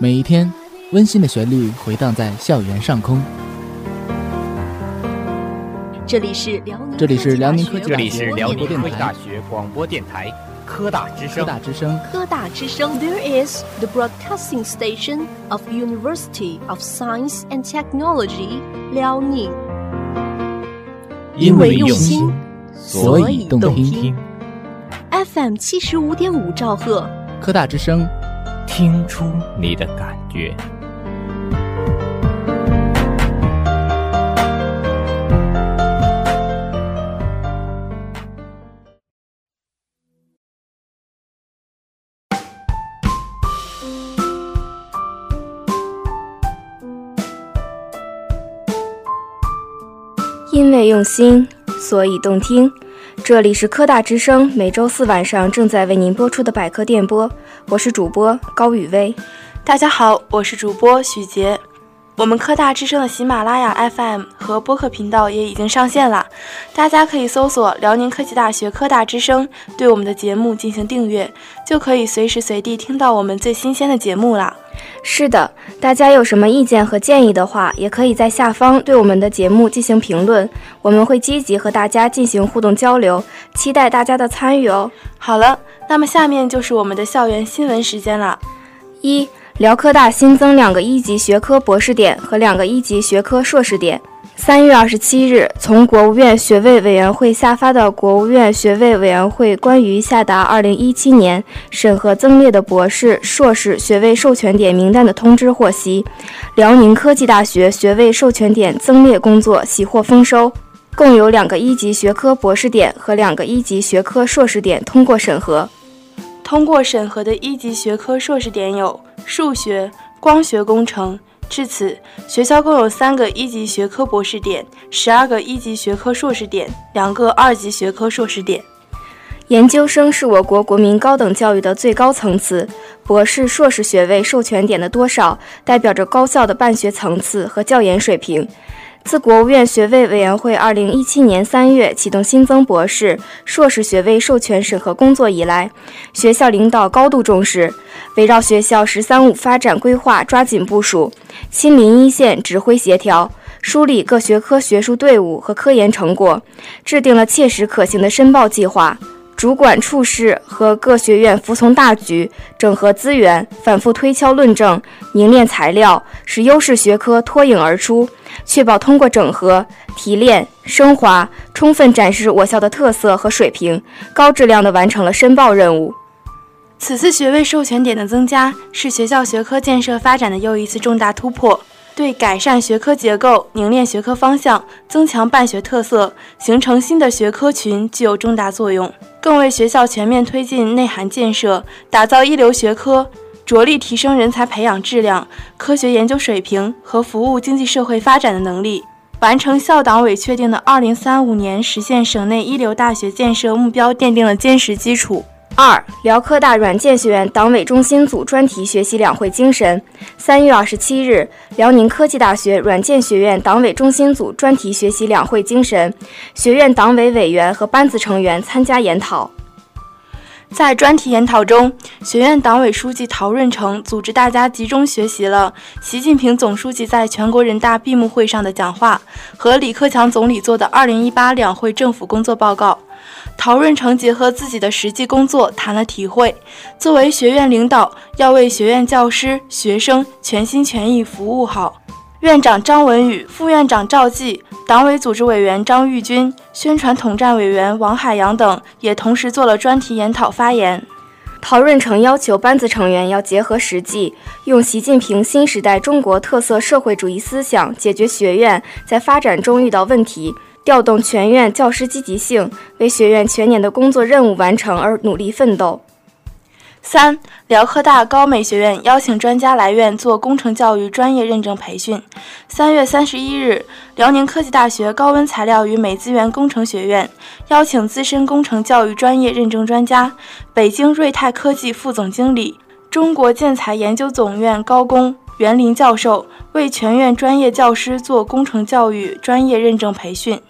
每一天，温馨的旋律回荡在校园上空。这里是辽宁，这里是辽宁科技这里是辽宁科技大大学广播电台科大之声科。大之声，科大之声。There is the broadcasting station of University of Science and Technology 辽宁。因为用心，所以动听。听，FM 七十五点五兆赫，科大之声，听出你的感觉。因为用心，所以动听。这里是科大之声，每周四晚上正在为您播出的百科电波，我是主播高雨薇。大家好，我是主播许杰。我们科大之声的喜马拉雅 FM 和播客频道也已经上线了，大家可以搜索辽宁科技大学科大之声，对我们的节目进行订阅，就可以随时随地听到我们最新鲜的节目啦。是的，大家有什么意见和建议的话，也可以在下方对我们的节目进行评论，我们会积极和大家进行互动交流，期待大家的参与哦。好了，那么下面就是我们的校园新闻时间了。一、辽科大新增两个一级学科博士点和两个一级学科硕士点。三月二十七日，从国务院学位委员会下发的《国务院学位委员会关于下达二零一七年审核增列的博士、硕士学位授权点名单的通知》获悉，辽宁科技大学学位授权点增列工作喜获丰收，共有两个一级学科博士点和两个一级学科硕士点通过审核。通过审核的一级学科硕士点有数学、光学工程。至此，学校共有三个一级学科博士点，十二个一级学科硕士点，两个二级学科硕士点。研究生是我国国民高等教育的最高层次，博士、硕士学位授权点的多少，代表着高校的办学层次和教研水平。自国务院学位委员会二零一七年三月启动新增博士、硕士学位授权审核工作以来，学校领导高度重视，围绕学校“十三五”发展规划抓紧部署，亲临一线指挥协调，梳理各学科学术队伍和科研成果，制定了切实可行的申报计划。主管处室和各学院服从大局，整合资源，反复推敲论证，凝练材料，使优势学科脱颖而出，确保通过整合、提炼、升华，充分展示我校的特色和水平，高质量地完成了申报任务。此次学位授权点的增加，是学校学科建设发展的又一次重大突破，对改善学科结构、凝练学科方向、增强办学特色、形成新的学科群具有重大作用，更为学校全面推进内涵建设、打造一流学科、着力提升人才培养质量、科学研究水平和服务经济社会发展的能力，完成校党委确定的二零三五年实现省内一流大学建设目标奠定了坚实基础。二、辽科大软件学院党委中心组专题学习两会精神。三月二十七日，辽宁科技大学软件学院党委中心组专题学习两会精神，学院党委委员和班子成员参加研讨。在专题研讨中，学院党委书记陶润成组织大家集中学习了习近平总书记在全国人大闭幕会上的讲话和李克强总理做的2018两会政府工作报告。陶润成结合自己的实际工作谈了体会，作为学院领导，要为学院教师、学生全心全意服务好。院长张文宇、副院长赵继、党委组织委员张玉军、宣传统战委员王海洋等也同时做了专题研讨发言。陶润成要求班子成员要结合实际，用习近平新时代中国特色社会主义思想解决学院在发展中遇到问题，调动全院教师积极性，为学院全年的工作任务完成而努力奋斗。三、辽科大高美学院邀请专家来院做工程教育专业认证培训。三月三十一日，辽宁科技大学高温材料与美资源工程学院邀请资深工程教育专业认证专家、北京瑞泰科技副总经理、中国建材研究总院高工袁林教授为全院专业教师做工程教育专业认证培训。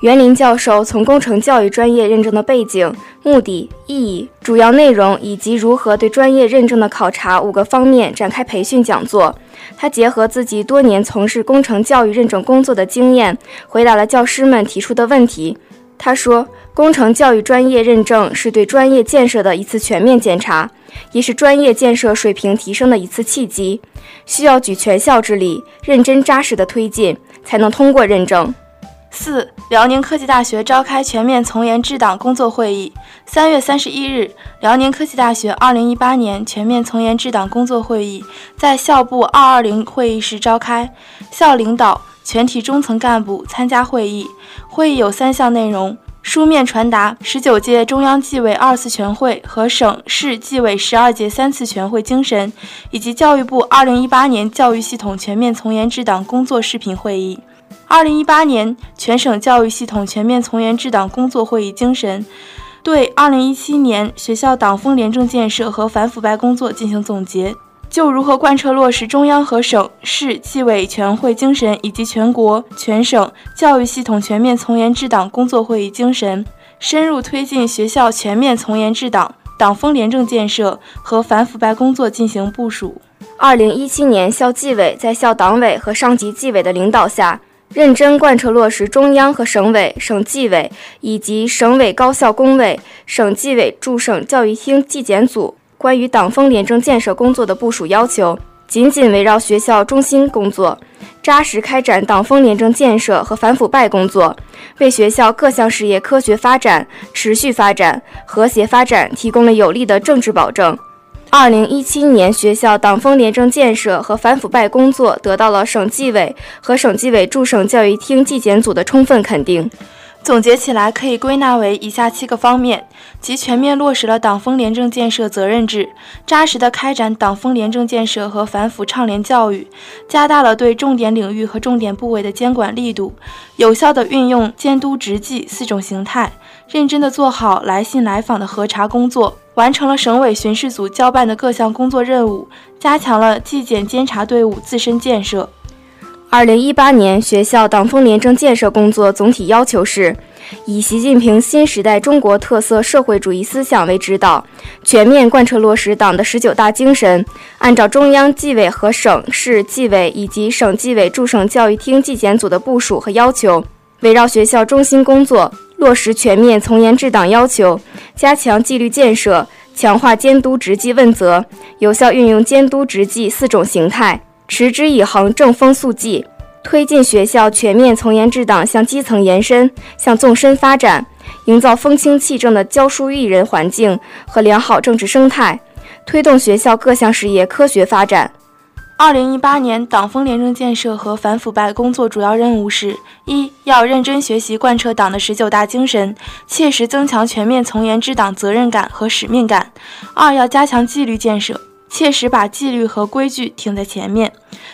袁林教授从工程教育专业认证的背景、目的、意义、主要内容以及如何对专业认证的考察五个方面展开培训讲座。他结合自己多年从事工程教育认证工作的经验，回答了教师们提出的问题。他说：“工程教育专业认证是对专业建设的一次全面检查，也是专业建设水平提升的一次契机，需要举全校之力，认真扎实的推进，才能通过认证。”四、辽宁科技大学召开全面从严治党工作会议。三月三十一日，辽宁科技大学二零一八年全面从严治党工作会议在校部二二零会议室召开，校领导、全体中层干部参加会议。会议有三项内容：书面传达十九届中央纪委二次全会和省市纪委十二届三次全会精神，以及教育部二零一八年教育系统全面从严治党工作视频会议。二零一八年全省教育系统全面从严治党工作会议精神，对二零一七年学校党风廉政建设和反腐败工作进行总结，就如何贯彻落实中央和省市纪委全会精神以及全国全省教育系统全面从严治党工作会议精神，深入推进学校全面从严治党、党风廉政建设和反腐败工作进行部署。二零一七年，校纪委在校党委和上级纪委的领导下。认真贯彻落实中央和省委、省纪委以及省委高校工委、省纪委驻省教育厅纪检组关于党风廉政建设工作的部署要求，紧紧围绕学校中心工作，扎实开展党风廉政建设和反腐败工作，为学校各项事业科学发展、持续发展、和谐发展提供了有力的政治保证。二零一七年，学校党风廉政建设和反腐败工作得到了省纪委和省纪委驻省教育厅纪检组的充分肯定。总结起来，可以归纳为以下七个方面：即全面落实了党风廉政建设责任制，扎实的开展党风廉政建设和反腐倡廉教育，加大了对重点领域和重点部位的监管力度，有效的运用监督执纪四种形态，认真的做好来信来访的核查工作。完成了省委巡视组交办的各项工作任务，加强了纪检监察队伍自身建设。二零一八年学校党风廉政建设工作总体要求是：以习近平新时代中国特色社会主义思想为指导，全面贯彻落实党的十九大精神，按照中央纪委和省市纪委以及省纪委驻省教育厅纪检组的部署和要求，围绕学校中心工作。落实全面从严治党要求，加强纪律建设，强化监督执纪问责，有效运用监督执纪四种形态，持之以恒正风肃纪，推进学校全面从严治党向基层延伸、向纵深发展，营造风清气正的教书育人环境和良好政治生态，推动学校各项事业科学发展。二零一八年党风廉政建设和反腐败工作主要任务是：一要认真学习贯彻党的十九大精神，切实增强全面从严治党责任感和使命感；二要加强纪律建设，切实把纪律和规矩挺在前面；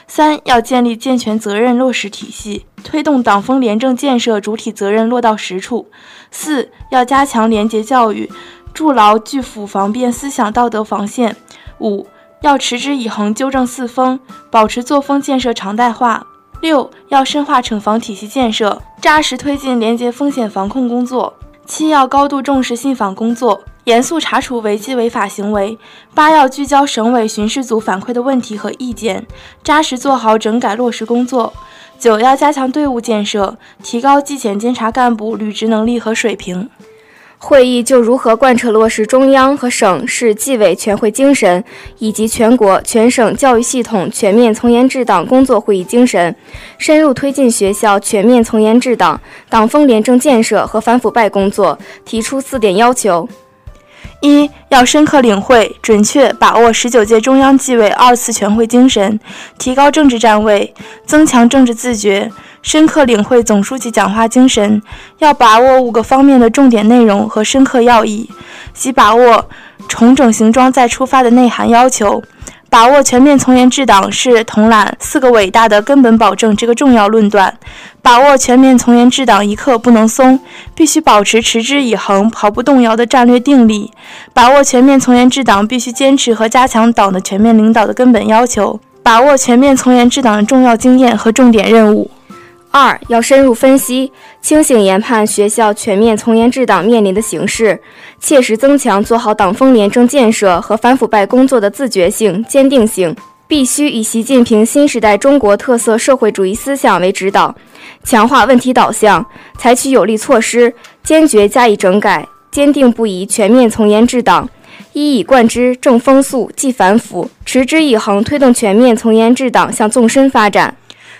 三要建立健全责任落实体系，推动党风廉政建设主体责任落到实处；四要加强廉洁教育，筑牢拒腐防变思想道德防线；五。要持之以恒纠正四风，保持作风建设常态化。六要深化惩防体系建设，扎实推进廉洁风险防控工作。七要高度重视信访工作，严肃查处违纪违法行为。八要聚焦省委巡视组反馈的问题和意见，扎实做好整改落实工作。九要加强队伍建设，提高纪检监察干部履职能力和水平。会议就如何贯彻落实中央和省市纪委全会精神，以及全国全省教育系统全面从严治党工作会议精神，深入推进学校全面从严治党、党风廉政建设和反腐败工作，提出四点要求：一要深刻领会、准确把握十九届中央纪委二次全会精神，提高政治站位，增强政治自觉。深刻领会总书记讲话精神，要把握五个方面的重点内容和深刻要义，即把握重整行装再出发的内涵要求，把握全面从严治党是统揽四个伟大的根本保证这个重要论断，把握全面从严治党一刻不能松，必须保持持之以恒、毫不动摇的战略定力，把握全面从严治党必须坚持和加强党的全面领导的根本要求，把握全面从严治党的重要经验和重点任务。二要深入分析，清醒研判学校全面从严治党面临的形势，切实增强做好党风廉政建设和反腐败工作的自觉性、坚定性。必须以习近平新时代中国特色社会主义思想为指导，强化问题导向，采取有力措施，坚决加以整改，坚定不移全面从严治党，一以贯之正风肃、纪反腐，持之以恒推动全面从严治党向纵深发展。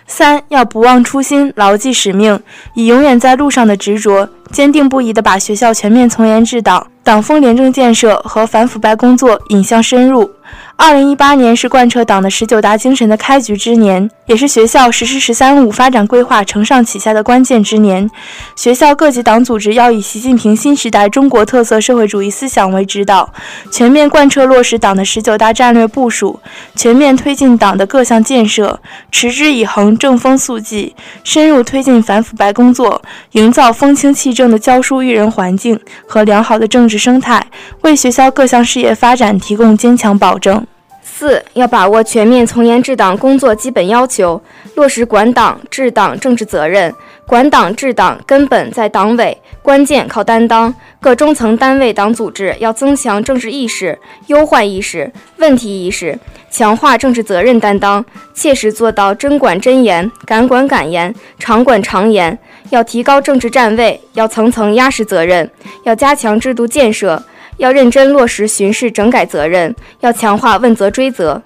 三要不忘初心，牢记使命，以永远在路上的执着，坚定不移地把学校全面从严治党、党风廉政建设和反腐败工作引向深入。二零一八年是贯彻党的十九大精神的开局之年，也是学校实施“十三五”发展规划承上启下的关键之年。学校各级党组织要以习近平新时代中国特色社会主义思想为指导，全面贯彻落实党的十九大战略部署，全面推进党的各项建设，持之以恒、正风肃纪，深入推进反腐败工作，营造风清气正的教书育人环境和良好的政治生态，为学校各项事业发展提供坚强保证。四要把握全面从严治党工作基本要求，落实管党治党政治责任。管党治党根本在党委，关键靠担当。各中层单位党组织要增强政治意识、忧患意识、问题意识，强化政治责任担当，切实做到真管真严、敢管敢严、常管常严。要提高政治站位，要层层压实责任，要加强制度建设。要认真落实巡视整改责任，要强化问责追责。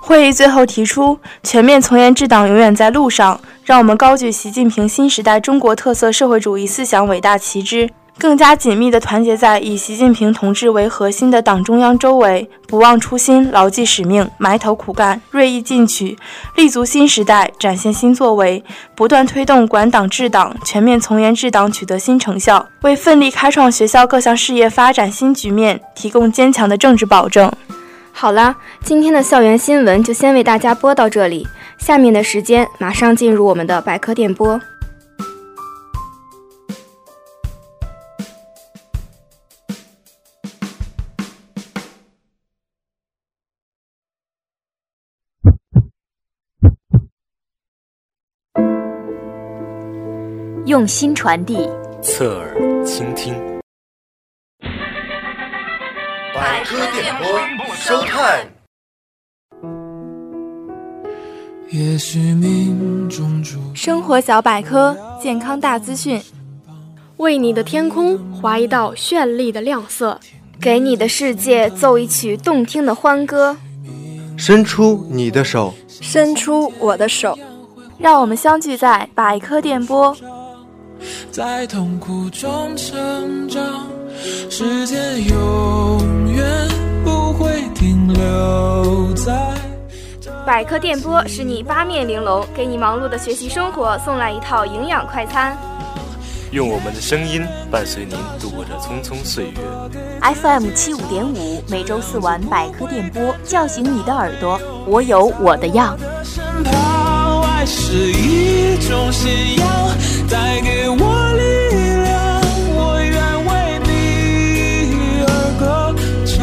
会议最后提出，全面从严治党永远在路上，让我们高举习近平新时代中国特色社会主义思想伟大旗帜。更加紧密地团结在以习近平同志为核心的党中央周围，不忘初心，牢记使命，埋头苦干，锐意进取，立足新时代，展现新作为，不断推动管党治党、全面从严治党取得新成效，为奋力开创学校各项事业发展新局面提供坚强的政治保证。好了，今天的校园新闻就先为大家播到这里，下面的时间马上进入我们的百科电波。用心传递，侧耳倾听。百科电波，收看。生活小百科，健康大资讯，为你的天空划一道绚丽的亮色，给你的世界奏一曲动听的欢歌。伸出你的手，伸出我的手，让我们相聚在百科电波。在痛苦中成长，时间永远不会停留在。百科电波是你八面玲珑，给你忙碌的学习生活送来一套营养快餐。用我们的声音伴随您度过这匆匆岁月。FM 七五点五，每周四晚百科电波，叫醒你的耳朵。我有我的样。是一种信仰，带给我力量，我愿为你而歌唱。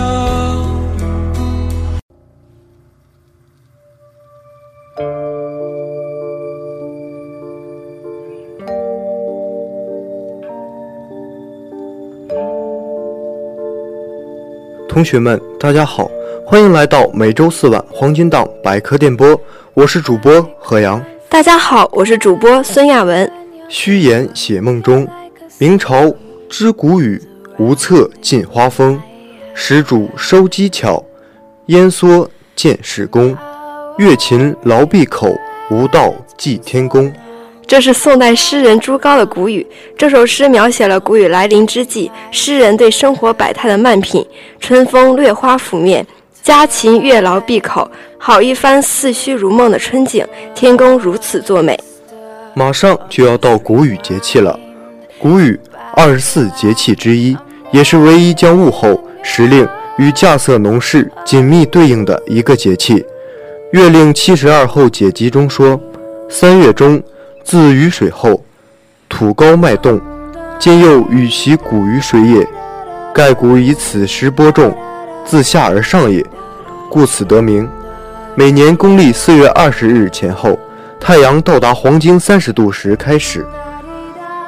同学们，大家好，欢迎来到每周四晚黄金档百科电波，我是主播何阳。大家好，我是主播孙亚文。虚言写梦中，明朝知古语，无策尽花风。始主收机巧，烟缩见世功。月勤劳闭口，无道祭天公。这是宋代诗人朱高的古语。这首诗描写了谷雨来临之际，诗人对生活百态的慢品。春风掠花拂面。家禽月劳闭口，好一番似虚如梦的春景。天公如此作美。马上就要到谷雨节气了，谷雨二十四节气之一，也是唯一将物候、时令与稼穑农事紧密对应的一个节气。《月令七十二候解集》中说：“三月中，自雨水后，土高麦动，今又雨袭谷于水也，盖谷以此时播种。”自下而上也，故此得名。每年公历四月二十日前后，太阳到达黄经三十度时开始。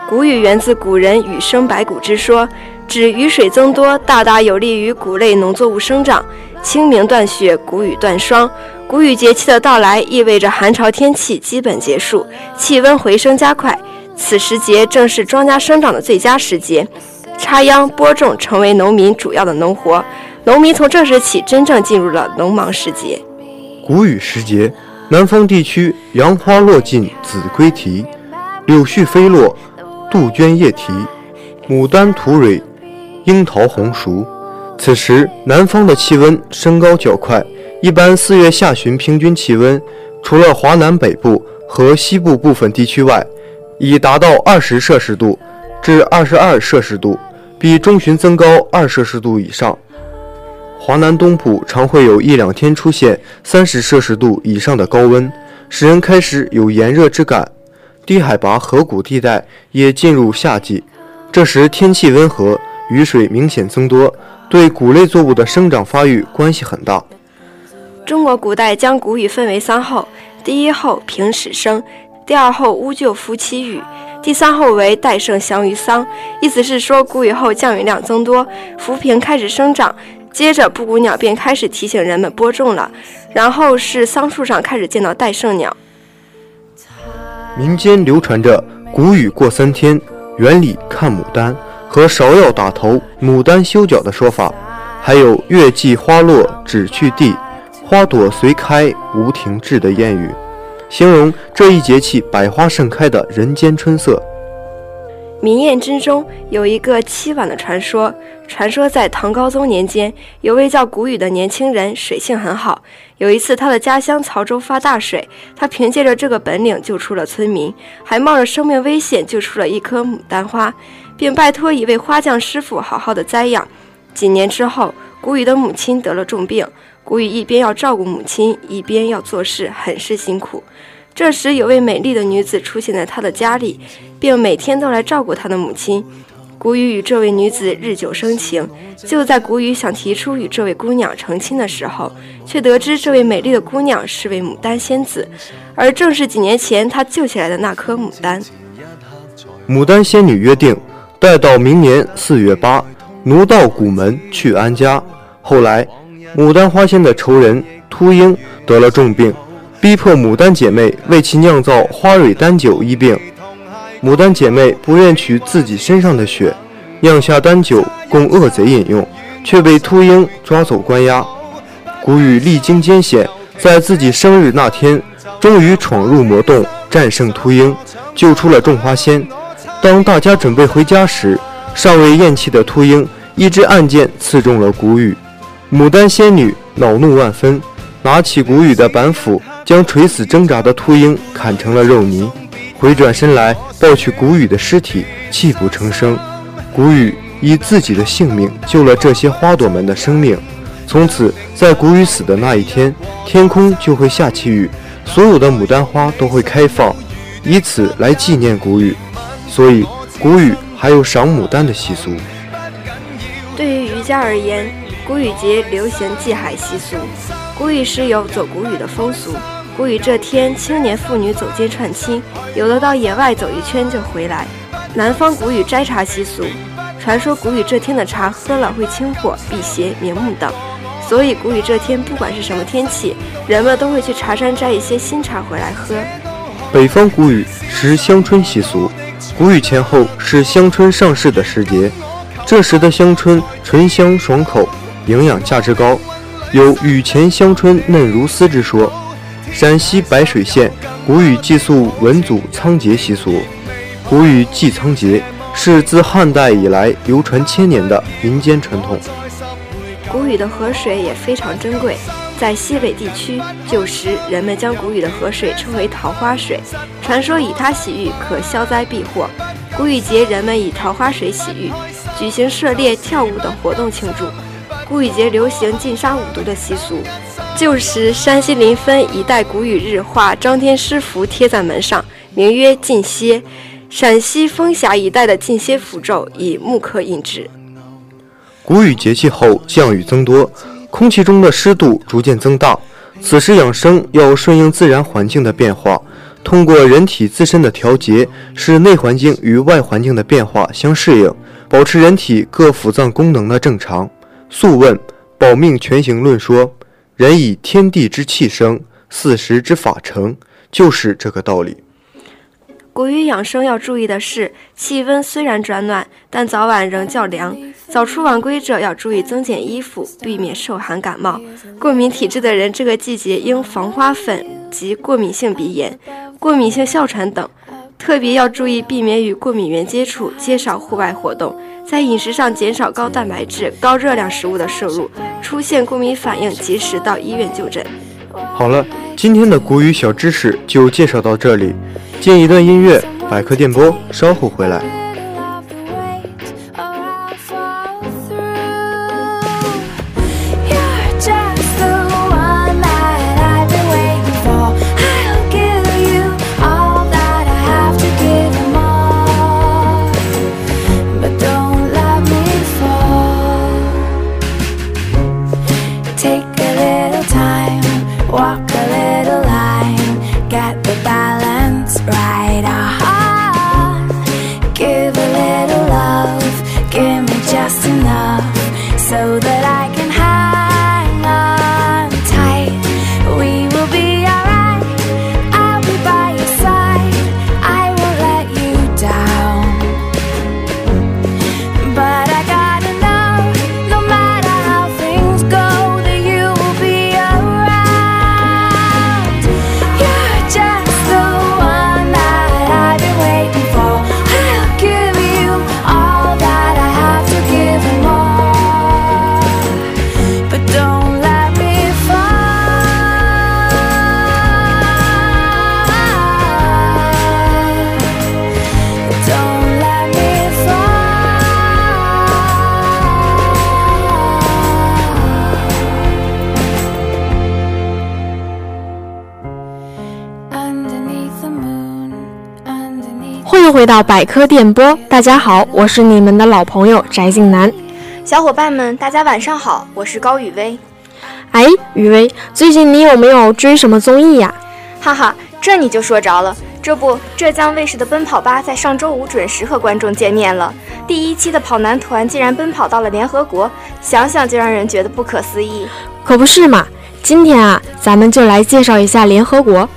谷雨源自古人“雨生百谷”之说，指雨水增多，大大有利于谷类农作物生长。清明断雪，谷雨断霜。谷雨节气的到来，意味着寒潮天气基本结束，气温回升加快。此时节正是庄稼生长的最佳时节，插秧播种成为农民主要的农活。农民从这时起真正进入了农忙时节。谷雨时节，南方地区杨花落尽子规啼，柳絮飞落杜鹃叶啼，牡丹吐蕊，樱桃红熟。此时南方的气温升高较快，一般四月下旬平均气温，除了华南北部和西部部分地区外，已达到二十摄氏度至二十二摄氏度，比中旬增高二摄氏度以上。华南东部常会有一两天出现三十摄氏度以上的高温，使人开始有炎热之感。低海拔河谷地带也进入夏季，这时天气温和，雨水明显增多，对谷类作物的生长发育关系很大。中国古代将谷雨分为三候：第一候平始生，第二候乌桕夫妻雨，第三候为代盛祥于桑。意思是说，谷雨后降雨量增多，浮萍开始生长。接着，布谷鸟便开始提醒人们播种了。然后是桑树上开始见到戴胜鸟。民间流传着“谷雨过三天，园里看牡丹”和“芍药打头，牡丹修脚”的说法，还有“月季花落只去地，花朵随开无停滞”的谚语，形容这一节气百花盛开的人间春色。民谚之中有一个凄婉的传说。传说在唐高宗年间，有位叫谷雨的年轻人，水性很好。有一次，他的家乡曹州发大水，他凭借着这个本领救出了村民，还冒着生命危险救出了一棵牡丹花，并拜托一位花匠师傅好好的栽养。几年之后，谷雨的母亲得了重病，谷雨一边要照顾母亲，一边要做事，很是辛苦。这时，有位美丽的女子出现在他的家里，并每天都来照顾他的母亲。谷雨与这位女子日久生情，就在谷雨想提出与这位姑娘成亲的时候，却得知这位美丽的姑娘是位牡丹仙子，而正是几年前他救起来的那颗牡丹。牡丹仙女约定，待到明年四月八，奴到古门去安家。后来，牡丹花仙的仇人秃鹰得了重病，逼迫牡丹姐妹为其酿造花蕊丹酒医病。牡丹姐妹不愿取自己身上的血，酿下丹酒供恶贼饮用，却被秃鹰抓走关押。谷雨历经艰险，在自己生日那天，终于闯入魔洞，战胜秃鹰，救出了种花仙。当大家准备回家时，尚未咽气的秃鹰一支暗箭刺中了谷雨。牡丹仙女恼怒万分，拿起谷雨的板斧，将垂死挣扎的秃鹰砍成了肉泥。回转身来抱取谷雨的尸体，泣不成声。谷雨以自己的性命救了这些花朵们的生命。从此，在谷雨死的那一天，天空就会下起雨，所有的牡丹花都会开放，以此来纪念谷雨。所以，谷雨还有赏牡丹的习俗。对于渔家而言，谷雨节流行祭海习俗，谷雨时有走谷雨的风俗。谷雨这天，青年妇女走街串亲，有的到野外走一圈就回来。南方谷雨摘茶习俗，传说谷雨这天的茶喝了会清火、辟邪、明目等，所以谷雨这天不管是什么天气，人们都会去茶山摘一些新茶回来喝。北方谷雨是香椿习俗，谷雨前后是香椿上市的时节，这时的香椿醇香爽口，营养价值高，有雨前香椿嫩如丝之说。陕西白水县古雨祭宿文祖仓颉习俗，古雨祭仓颉是自汉代以来流传千年的民间传统。古雨的河水也非常珍贵，在西北地区，旧时人们将古雨的河水称为桃花水，传说以它洗浴可消灾避祸。古雨节，人们以桃花水洗浴，举行射猎、跳舞等活动庆祝。谷雨节流行禁杀五毒的习俗。旧时，山西临汾一带谷雨日画张天师符贴在门上，名曰禁歇；陕西丰峡一带的禁歇符咒以木刻印制。谷雨节气后，降雨增多，空气中的湿度逐渐增大。此时养生要顺应自然环境的变化，通过人体自身的调节，使内环境与外环境的变化相适应，保持人体各腑脏功能的正常。《素问·保命全形论》说：“人以天地之气生，四时之法成。”就是这个道理。谷雨养生要注意的是，气温虽然转暖，但早晚仍较凉。早出晚归者要注意增减衣服，避免受寒感冒。过敏体质的人，这个季节应防花粉及过敏性鼻炎、过敏性哮喘等。特别要注意避免与过敏源接触，减少户外活动。在饮食上减少高蛋白质、高热量食物的摄入。出现过敏反应，及时到医院就诊。好了，今天的谷雨小知识就介绍到这里。进一段音乐，百科电波，稍后回来。回到百科电波，大家好，我是你们的老朋友翟静南。小伙伴们，大家晚上好，我是高雨薇。哎，雨薇，最近你有没有追什么综艺呀？哈哈，这你就说着了。这不，浙江卫视的《奔跑吧》在上周五准时和观众见面了。第一期的跑男团竟然奔跑到了联合国，想想就让人觉得不可思议。可不是嘛？今天啊，咱们就来介绍一下联合国。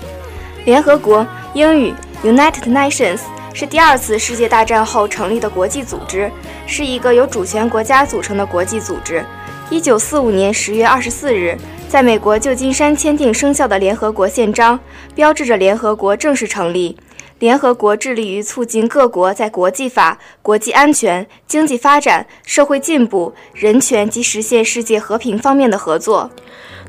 联合国，英语 United Nations。是第二次世界大战后成立的国际组织，是一个由主权国家组成的国际组织。一九四五年十月二十四日，在美国旧金山签订生效的联合国宪章，标志着联合国正式成立。联合国致力于促进各国在国际法、国际安全、经济发展、社会进步、人权及实现世界和平方面的合作。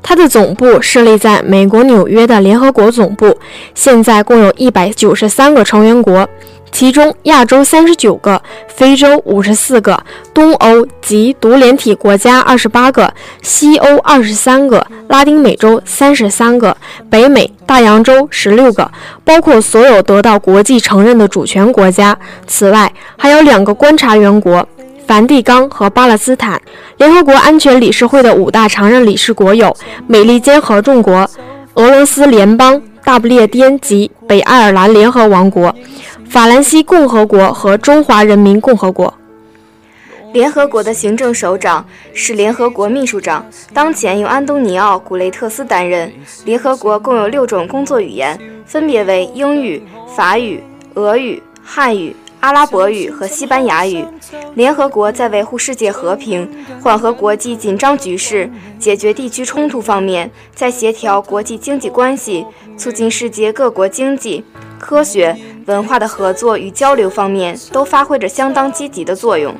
它的总部设立在美国纽约的联合国总部，现在共有一百九十三个成员国。其中，亚洲三十九个，非洲五十四个，东欧及独联体国家二十八个，西欧二十三个，拉丁美洲三十三个，北美、大洋洲十六个，包括所有得到国际承认的主权国家。此外，还有两个观察员国：梵蒂冈和巴勒斯坦。联合国安全理事会的五大常任理事国有：美利坚合众国、俄罗斯联邦、大不列颠及北爱尔兰联合王国。法兰西共和国和中华人民共和国。联合国的行政首长是联合国秘书长，当前由安东尼奥·古雷特斯担任。联合国共有六种工作语言，分别为英语、法语、俄语、汉语、阿拉伯语和西班牙语。联合国在维护世界和平、缓和国际紧张局势、解决地区冲突方面，在协调国际经济关系、促进世界各国经济、科学。文化的合作与交流方面都发挥着相当积极的作用。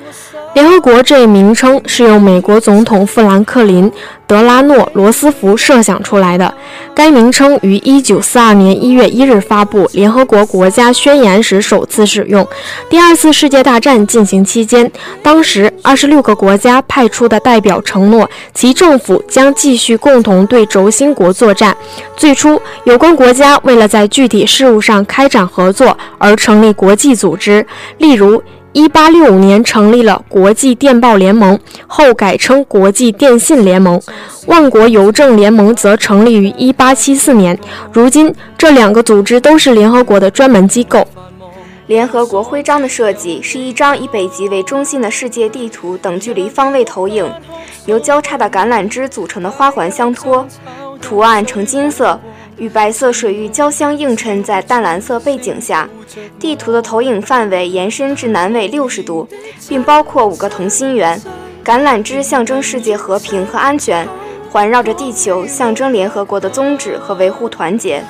联合国这一名称是由美国总统富兰克林·德拉诺·罗斯福设想出来的。该名称于1942年1月1日发布《联合国国家宣言》时首次使用。第二次世界大战进行期间，当时26个国家派出的代表承诺，其政府将继续共同对轴心国作战。最初，有关国家为了在具体事务上开展合作而成立国际组织，例如。一八六五年成立了国际电报联盟，后改称国际电信联盟。万国邮政联盟则成立于一八七四年。如今，这两个组织都是联合国的专门机构。联合国徽章的设计是一张以北极为中心的世界地图等距离方位投影，由交叉的橄榄枝组成的花环相托，图案呈金色。与白色水域交相映衬在淡蓝色背景下，地图的投影范围延伸至南纬六十度，并包括五个同心圆。橄榄枝象征世界和平和安全，环绕着地球，象征联合国的宗旨和维护团结。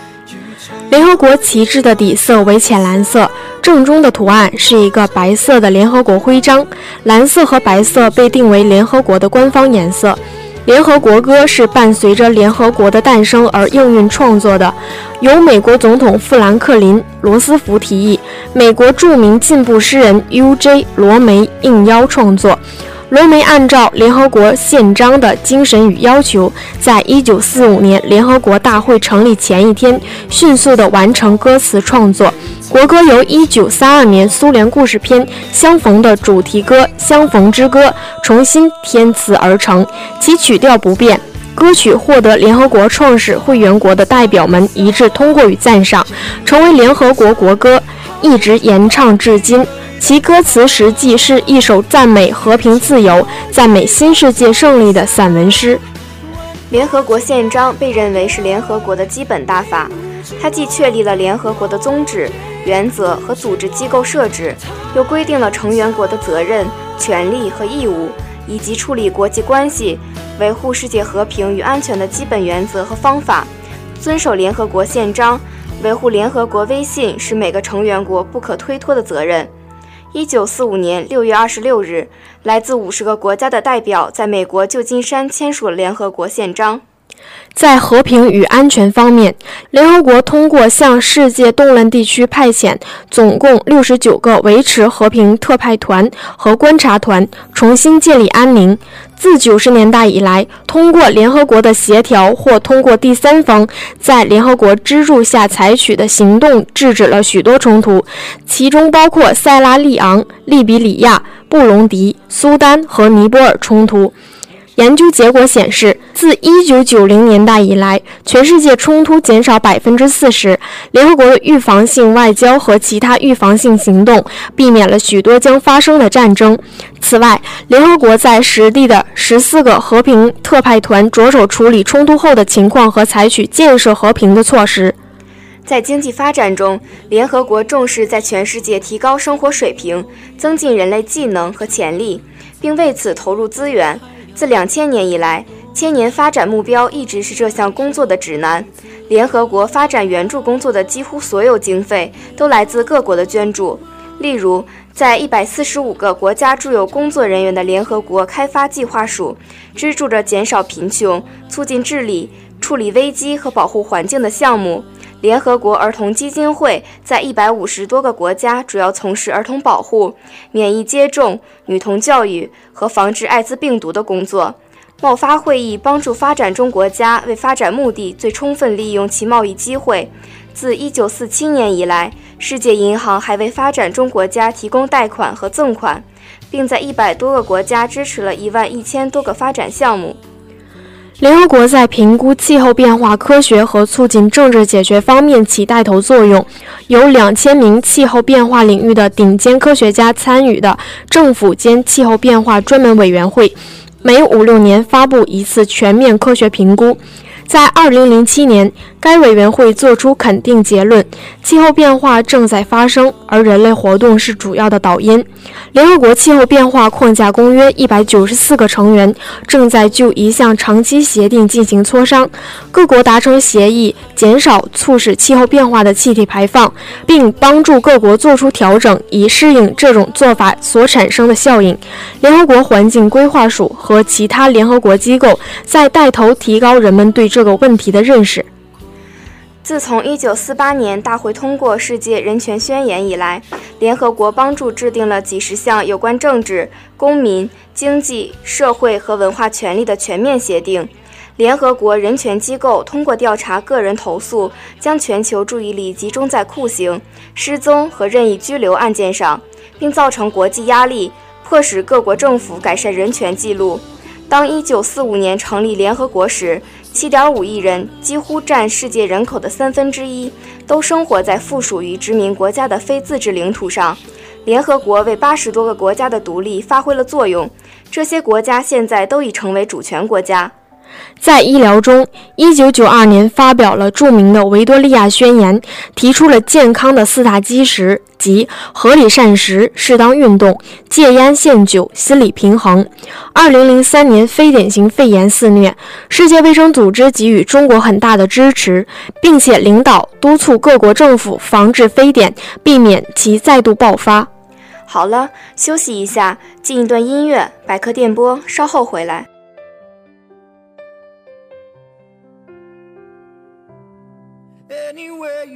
联合国旗帜的底色为浅蓝色，正中的图案是一个白色的联合国徽章。蓝色和白色被定为联合国的官方颜色。联合国歌是伴随着联合国的诞生而应运创作的，由美国总统富兰克林·罗斯福提议，美国著名进步诗人 U.J. 罗梅应邀创作。罗梅按照联合国宪章的精神与要求，在一九四五年联合国大会成立前一天，迅速地完成歌词创作。国歌由一九三二年苏联故事片《相逢》的主题歌《相逢之歌》重新填词而成，其曲调不变。歌曲获得联合国创始会员国的代表们一致通过与赞赏，成为联合国国歌，一直演唱至今。其歌词实际是一首赞美和平、自由、赞美新世界胜利的散文诗。联合国宪章被认为是联合国的基本大法，它既确立了联合国的宗旨、原则和组织机构设置，又规定了成员国的责任、权利和义务，以及处理国际关系、维护世界和平与安全的基本原则和方法。遵守联合国宪章，维护联合国威信是每个成员国不可推脱的责任。一九四五年六月二十六日，来自五十个国家的代表在美国旧金山签署了联合国宪章。在和平与安全方面，联合国通过向世界动乱地区派遣总共六十九个维持和平特派团和观察团，重新建立安宁。自九十年代以来，通过联合国的协调或通过第三方在联合国支柱下采取的行动，制止了许多冲突，其中包括塞拉利昂、利比里亚、布隆迪、苏丹和尼泊尔冲突。研究结果显示，自1990年代以来，全世界冲突减少百分之四十。联合国的预防性外交和其他预防性行动，避免了许多将发生的战争。此外，联合国在实地的十四个和平特派团着手处理冲突后的情况和采取建设和平的措施。在经济发展中，联合国重视在全世界提高生活水平，增进人类技能和潜力，并为此投入资源。自两千年以来，千年发展目标一直是这项工作的指南。联合国发展援助工作的几乎所有经费都来自各国的捐助。例如，在一百四十五个国家驻有工作人员的联合国开发计划署，资助着减少贫穷、促进治理、处理危机和保护环境的项目。联合国儿童基金会在一百五十多个国家主要从事儿童保护、免疫接种、女童教育和防治艾滋病毒的工作。贸发会议帮助发展中国家为发展目的最充分利用其贸易机会。自一九四七年以来，世界银行还为发展中国家提供贷款和赠款，并在一百多个国家支持了一万一千多个发展项目。联合国在评估气候变化科学和促进政治解决方面起带头作用。有两千名气候变化领域的顶尖科学家参与的政府间气候变化专门委员会，每五六年发布一次全面科学评估。在二零零七年，该委员会作出肯定结论：气候变化正在发生，而人类活动是主要的导因。联合国气候变化框架公约一百九十四个成员正在就一项长期协定进行磋商，各国达成协议，减少促使气候变化的气体排放，并帮助各国做出调整，以适应这种做法所产生的效应。联合国环境规划署和其他联合国机构在带头提高人们对这。个问题的认识。自从1948年大会通过《世界人权宣言》以来，联合国帮助制定了几十项有关政治、公民、经济、社会和文化权利的全面协定。联合国人权机构通过调查个人投诉，将全球注意力集中在酷刑、失踪和任意拘留案件上，并造成国际压力，迫使各国政府改善人权记录。当1945年成立联合国时，7.5亿人几乎占世界人口的三分之一，都生活在附属于殖民国家的非自治领土上。联合国为八十多个国家的独立发挥了作用，这些国家现在都已成为主权国家。在医疗中，1992年发表了著名的维多利亚宣言，提出了健康的四大基石，即合理膳食、适当运动、戒烟限酒、心理平衡。2003年非典型肺炎肆虐，世界卫生组织给予中国很大的支持，并且领导督促各国政府防治非典，避免其再度爆发。好了，休息一下，进一段音乐，百科电波，稍后回来。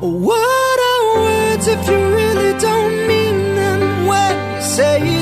What are words if you really don't mean them? When you say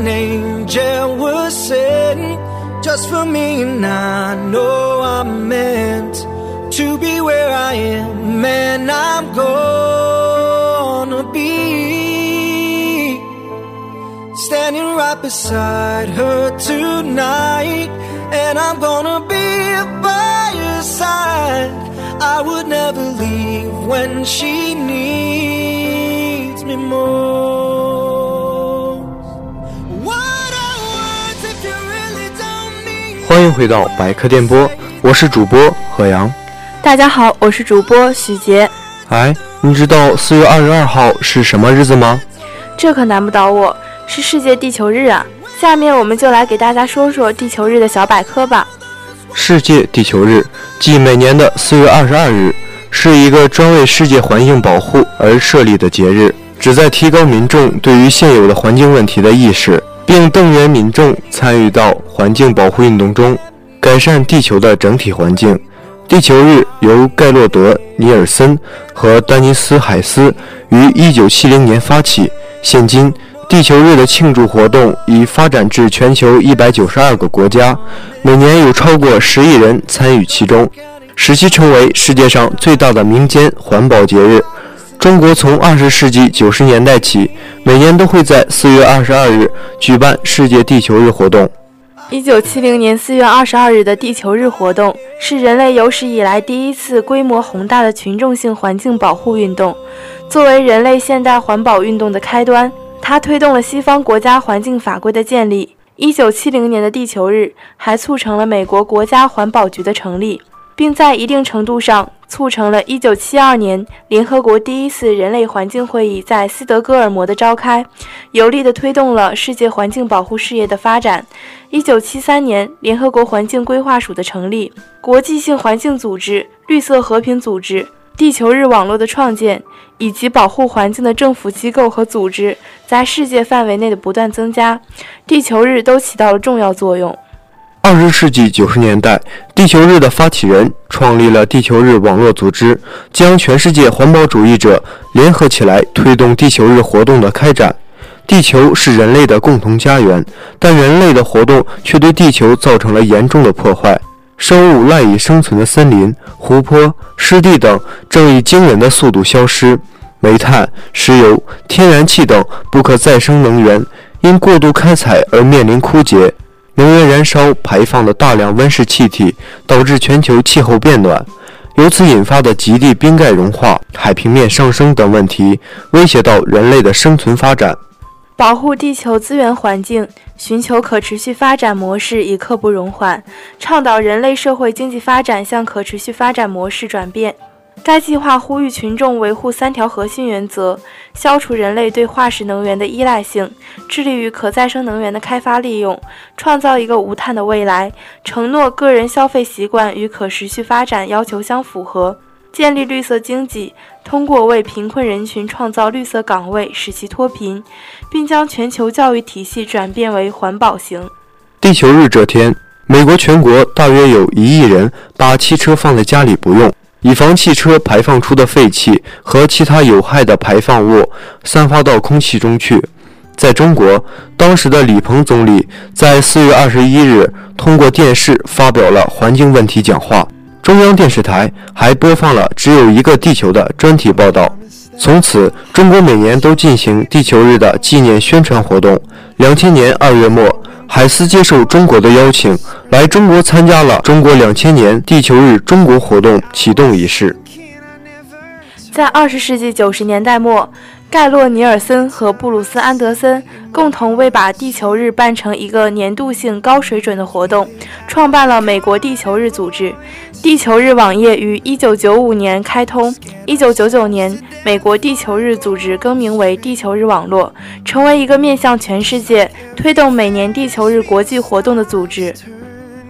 an angel was sent just for me, and I know I'm meant to be where I am, and I'm gonna be standing right beside her tonight, and I'm gonna be by her side. I would never leave when she needs me most. 回到百科电波，我是主播何阳。大家好，我是主播许杰。哎，你知道四月二十二号是什么日子吗？这可难不倒我，是世界地球日啊！下面我们就来给大家说说地球日的小百科吧。世界地球日，即每年的四月二十二日，是一个专为世界环境保护而设立的节日，旨在提高民众对于现有的环境问题的意识，并动员民众参与到环境保护运动中，改善地球的整体环境。地球日由盖洛德·尼尔森和丹尼斯·海斯于1970年发起，现今地球日的庆祝活动已发展至全球192个国家，每年有超过10亿人参与其中，使其成为世界上最大的民间环保节日。中国从20世纪90年代起，每年都会在4月22日举办世界地球日活动。一九七零年四月二十二日的地球日活动是人类有史以来第一次规模宏大的群众性环境保护运动。作为人类现代环保运动的开端，它推动了西方国家环境法规的建立。一九七零年的地球日还促成了美国国家环保局的成立，并在一定程度上促成了一九七二年联合国第一次人类环境会议在斯德哥尔摩的召开，有力地推动了世界环境保护事业的发展。一九七三年，联合国环境规划署的成立，国际性环境组织、绿色和平组织、地球日网络的创建，以及保护环境的政府机构和组织在世界范围内的不断增加，地球日都起到了重要作用。二十世纪九十年代，地球日的发起人创立了地球日网络组织，将全世界环保主义者联合起来，推动地球日活动的开展。地球是人类的共同家园，但人类的活动却对地球造成了严重的破坏。生物赖以生存的森林、湖泊、湿地等正以惊人的速度消失。煤炭、石油、天然气等不可再生能源因过度开采而面临枯竭。能源燃烧排放的大量温室气体，导致全球气候变暖，由此引发的极地冰盖融化、海平面上升等问题，威胁到人类的生存发展。保护地球资源环境，寻求可持续发展模式已刻不容缓，倡导人类社会经济发展向可持续发展模式转变。该计划呼吁群众维护三条核心原则，消除人类对化石能源的依赖性，致力于可再生能源的开发利用，创造一个无碳的未来。承诺个人消费习惯与可持续发展要求相符合，建立绿色经济，通过为贫困人群创造绿色岗位，使其脱贫，并将全球教育体系转变为环保型。地球日这天，美国全国大约有一亿人把汽车放在家里不用。以防汽车排放出的废气和其他有害的排放物散发到空气中去。在中国，当时的李鹏总理在四月二十一日通过电视发表了环境问题讲话，中央电视台还播放了“只有一个地球”的专题报道。从此，中国每年都进行地球日的纪念宣传活动。两千年二月末。海斯接受中国的邀请，来中国参加了中国两千年地球日中国活动启动仪式。在二十世纪九十年代末。盖洛·尼尔森和布鲁斯·安德森共同为把地球日办成一个年度性高水准的活动，创办了美国地球日组织。地球日网页于1995年开通，1999年，美国地球日组织更名为地球日网络，成为一个面向全世界推动每年地球日国际活动的组织。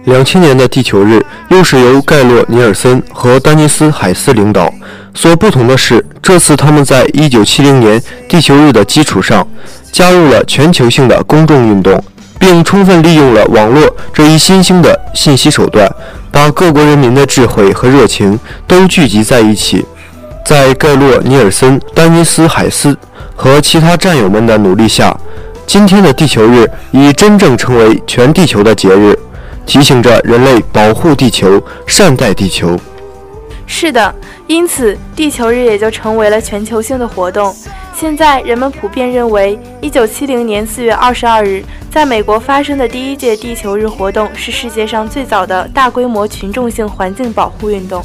两千年的地球日又是由盖洛·尼尔森和丹尼斯·海斯领导。所不同的是，这次他们在1970年地球日的基础上，加入了全球性的公众运动，并充分利用了网络这一新兴的信息手段，把各国人民的智慧和热情都聚集在一起。在盖洛·尼尔森、丹尼斯·海斯和其他战友们的努力下，今天的地球日已真正成为全地球的节日，提醒着人类保护地球、善待地球。是的，因此地球日也就成为了全球性的活动。现在人们普遍认为，一九七零年四月二十二日在美国发生的第一届地球日活动是世界上最早的大规模群众性环境保护运动。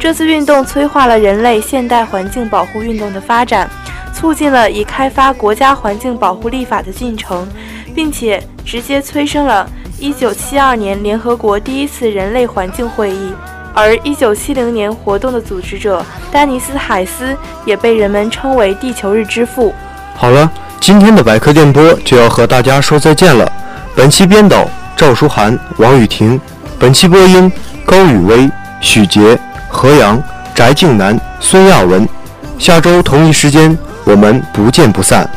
这次运动催化了人类现代环境保护运动的发展，促进了以开发国家环境保护立法的进程，并且直接催生了一九七二年联合国第一次人类环境会议。而1970年活动的组织者丹尼斯·海斯也被人们称为“地球日之父”。好了，今天的百科电波就要和大家说再见了。本期编导赵书涵、王雨婷，本期播音高雨薇、许杰、何阳、翟静南、孙亚文。下周同一时间，我们不见不散。